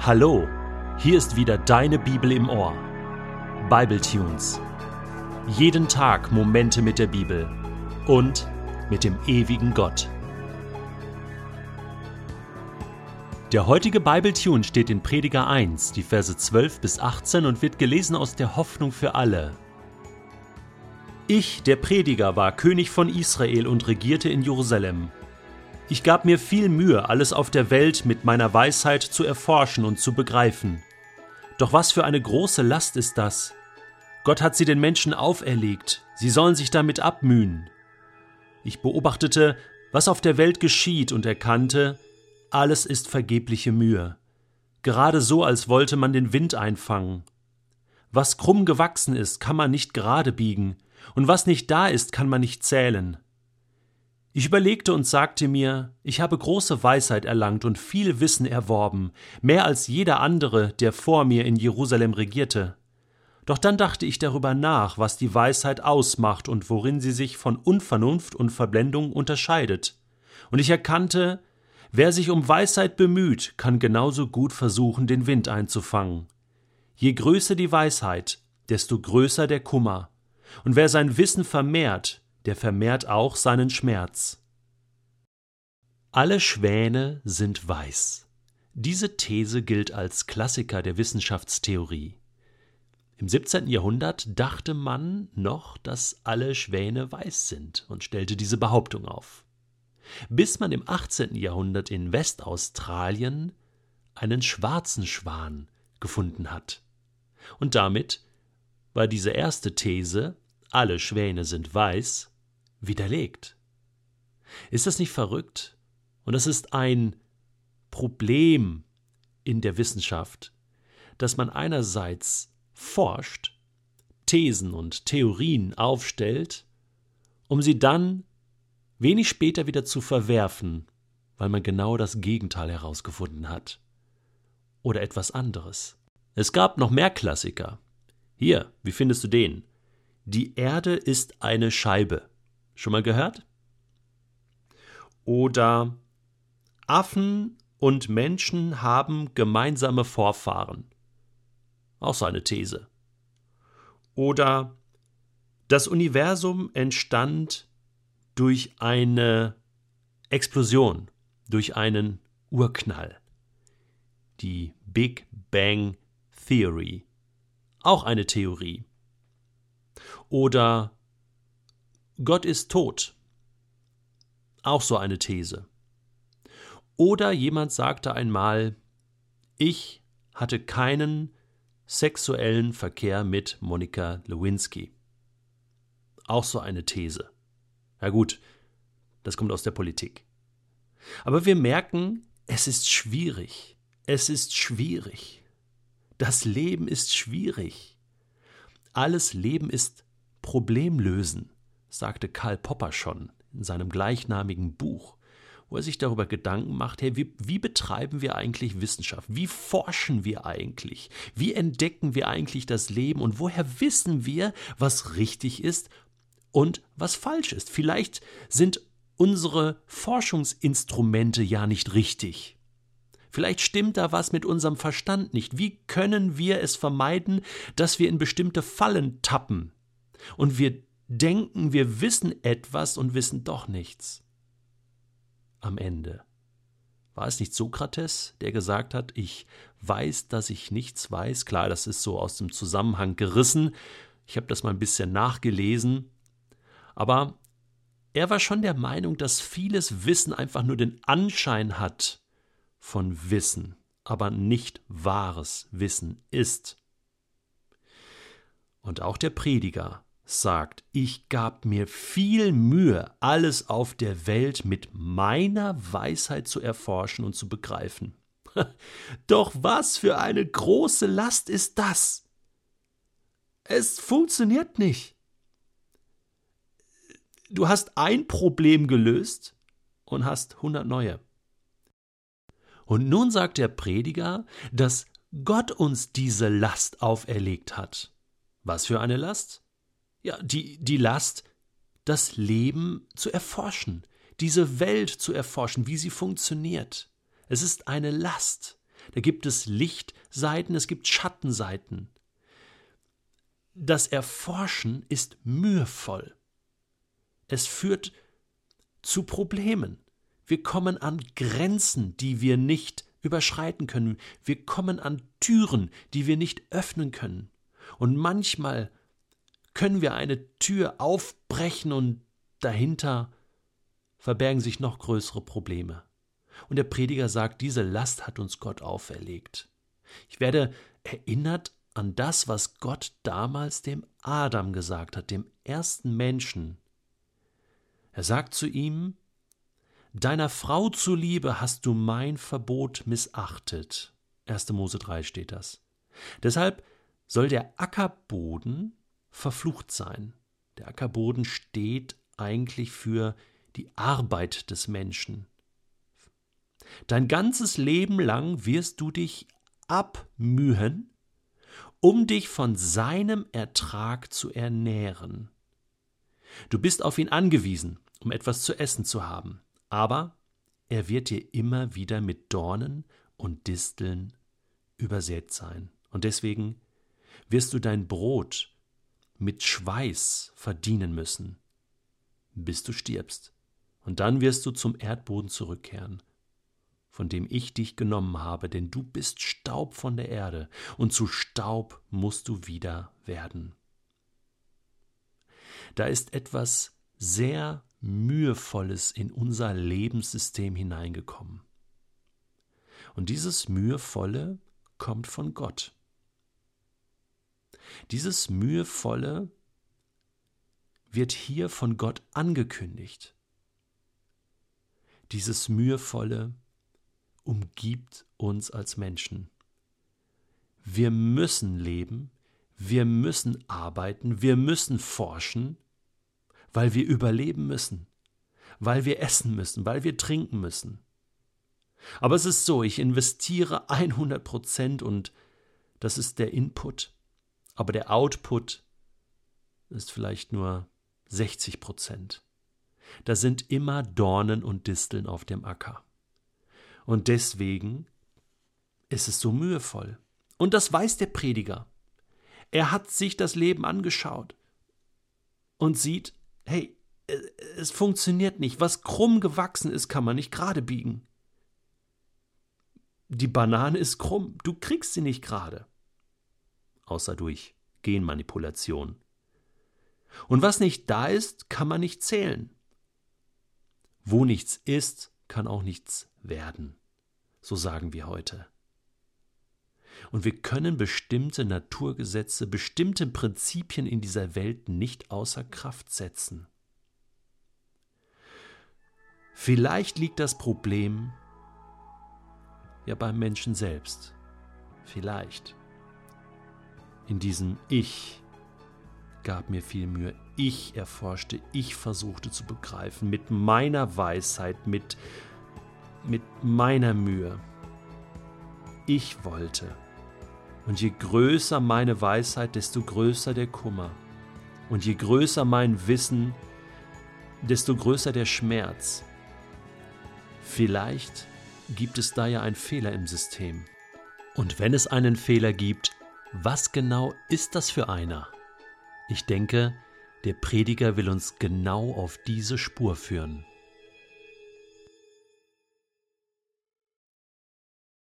Hallo, hier ist wieder deine Bibel im Ohr. Bible Tunes. Jeden Tag Momente mit der Bibel und mit dem ewigen Gott. Der heutige Bible Tune steht in Prediger 1, die Verse 12 bis 18 und wird gelesen aus der Hoffnung für alle. Ich, der Prediger, war König von Israel und regierte in Jerusalem. Ich gab mir viel Mühe, alles auf der Welt mit meiner Weisheit zu erforschen und zu begreifen. Doch was für eine große Last ist das? Gott hat sie den Menschen auferlegt, sie sollen sich damit abmühen. Ich beobachtete, was auf der Welt geschieht und erkannte, alles ist vergebliche Mühe. Gerade so, als wollte man den Wind einfangen. Was krumm gewachsen ist, kann man nicht gerade biegen, und was nicht da ist, kann man nicht zählen. Ich überlegte und sagte mir, ich habe große Weisheit erlangt und viel Wissen erworben, mehr als jeder andere, der vor mir in Jerusalem regierte. Doch dann dachte ich darüber nach, was die Weisheit ausmacht und worin sie sich von Unvernunft und Verblendung unterscheidet. Und ich erkannte, wer sich um Weisheit bemüht, kann genauso gut versuchen, den Wind einzufangen. Je größer die Weisheit, desto größer der Kummer. Und wer sein Wissen vermehrt, der vermehrt auch seinen Schmerz. Alle Schwäne sind weiß. Diese These gilt als Klassiker der Wissenschaftstheorie. Im 17. Jahrhundert dachte man noch, dass alle Schwäne weiß sind und stellte diese Behauptung auf. Bis man im 18. Jahrhundert in Westaustralien einen schwarzen Schwan gefunden hat. Und damit war diese erste These, alle Schwäne sind weiß, widerlegt. Ist das nicht verrückt? Und das ist ein Problem in der Wissenschaft, dass man einerseits forscht, Thesen und Theorien aufstellt, um sie dann wenig später wieder zu verwerfen, weil man genau das Gegenteil herausgefunden hat. Oder etwas anderes. Es gab noch mehr Klassiker. Hier, wie findest du den? Die Erde ist eine Scheibe. Schon mal gehört? Oder Affen und Menschen haben gemeinsame Vorfahren. Auch so eine These. Oder das Universum entstand durch eine Explosion, durch einen Urknall. Die Big Bang Theory. Auch eine Theorie. Oder Gott ist tot. Auch so eine These. Oder jemand sagte einmal, ich hatte keinen sexuellen Verkehr mit Monika Lewinsky. Auch so eine These. Ja gut, das kommt aus der Politik. Aber wir merken, es ist schwierig. Es ist schwierig. Das Leben ist schwierig. Alles Leben ist Problemlösen sagte Karl Popper schon in seinem gleichnamigen Buch, wo er sich darüber Gedanken macht, hey, wie, wie betreiben wir eigentlich Wissenschaft? Wie forschen wir eigentlich? Wie entdecken wir eigentlich das Leben? Und woher wissen wir, was richtig ist und was falsch ist? Vielleicht sind unsere Forschungsinstrumente ja nicht richtig. Vielleicht stimmt da was mit unserem Verstand nicht. Wie können wir es vermeiden, dass wir in bestimmte Fallen tappen und wir denken, wir wissen etwas und wissen doch nichts. Am Ende. War es nicht Sokrates, der gesagt hat, ich weiß, dass ich nichts weiß? Klar, das ist so aus dem Zusammenhang gerissen. Ich habe das mal ein bisschen nachgelesen. Aber er war schon der Meinung, dass vieles Wissen einfach nur den Anschein hat von Wissen, aber nicht wahres Wissen ist. Und auch der Prediger sagt, ich gab mir viel Mühe, alles auf der Welt mit meiner Weisheit zu erforschen und zu begreifen. Doch was für eine große Last ist das? Es funktioniert nicht. Du hast ein Problem gelöst und hast hundert neue. Und nun sagt der Prediger, dass Gott uns diese Last auferlegt hat. Was für eine Last? ja, die, die Last, das Leben zu erforschen, diese Welt zu erforschen, wie sie funktioniert. Es ist eine Last. Da gibt es Lichtseiten, es gibt Schattenseiten. Das Erforschen ist mühevoll. Es führt zu Problemen. Wir kommen an Grenzen, die wir nicht überschreiten können. Wir kommen an Türen, die wir nicht öffnen können. Und manchmal können wir eine Tür aufbrechen und dahinter verbergen sich noch größere Probleme. Und der Prediger sagt, diese Last hat uns Gott auferlegt. Ich werde erinnert an das, was Gott damals dem Adam gesagt hat, dem ersten Menschen. Er sagt zu ihm, Deiner Frau zuliebe hast du mein Verbot missachtet. 1. Mose 3 steht das. Deshalb soll der Ackerboden verflucht sein. Der Ackerboden steht eigentlich für die Arbeit des Menschen. Dein ganzes Leben lang wirst du dich abmühen, um dich von seinem Ertrag zu ernähren. Du bist auf ihn angewiesen, um etwas zu essen zu haben aber er wird dir immer wieder mit Dornen und Disteln übersät sein. Und deswegen wirst du dein Brot mit Schweiß verdienen müssen, bis du stirbst. Und dann wirst du zum Erdboden zurückkehren, von dem ich dich genommen habe, denn du bist Staub von der Erde, und zu Staub musst du wieder werden. Da ist etwas sehr Mühevolles in unser Lebenssystem hineingekommen. Und dieses Mühevolle kommt von Gott. Dieses Mühevolle wird hier von Gott angekündigt. Dieses Mühevolle umgibt uns als Menschen. Wir müssen leben, wir müssen arbeiten, wir müssen forschen, weil wir überleben müssen, weil wir essen müssen, weil wir trinken müssen. Aber es ist so, ich investiere 100 Prozent und das ist der Input, aber der Output ist vielleicht nur 60 Prozent. Da sind immer Dornen und Disteln auf dem Acker. Und deswegen ist es so mühevoll. Und das weiß der Prediger. Er hat sich das Leben angeschaut und sieht, hey, äh, es funktioniert nicht. Was krumm gewachsen ist, kann man nicht gerade biegen. Die Banane ist krumm, du kriegst sie nicht gerade. Außer durch Genmanipulation. Und was nicht da ist, kann man nicht zählen. Wo nichts ist, kann auch nichts werden. So sagen wir heute. Und wir können bestimmte Naturgesetze, bestimmte Prinzipien in dieser Welt nicht außer Kraft setzen. Vielleicht liegt das Problem ja beim Menschen selbst. Vielleicht. In diesem Ich gab mir viel Mühe. Ich erforschte, ich versuchte zu begreifen, mit meiner Weisheit, mit, mit meiner Mühe. Ich wollte. Und je größer meine Weisheit, desto größer der Kummer. Und je größer mein Wissen, desto größer der Schmerz. Vielleicht gibt es da ja einen Fehler im System. Und wenn es einen Fehler gibt, was genau ist das für einer? Ich denke, der Prediger will uns genau auf diese Spur führen.